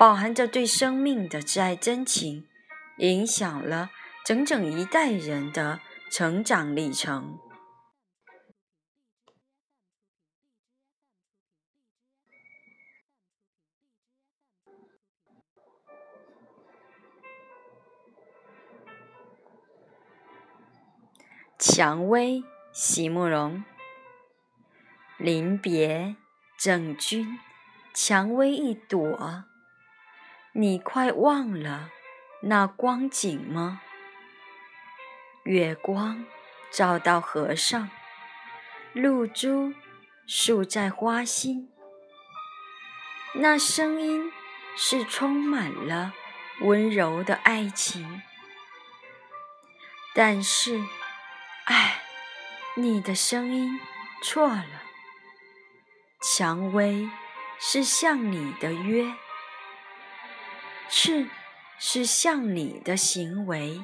饱含着对生命的挚爱真情，影响了整整一代人的成长历程。蔷薇，席慕容。临别赠君蔷薇一朵。你快忘了那光景吗？月光照到河上，露珠诉在花心。那声音是充满了温柔的爱情，但是，唉，你的声音错了。蔷薇是向你的约。是，是向你的行为。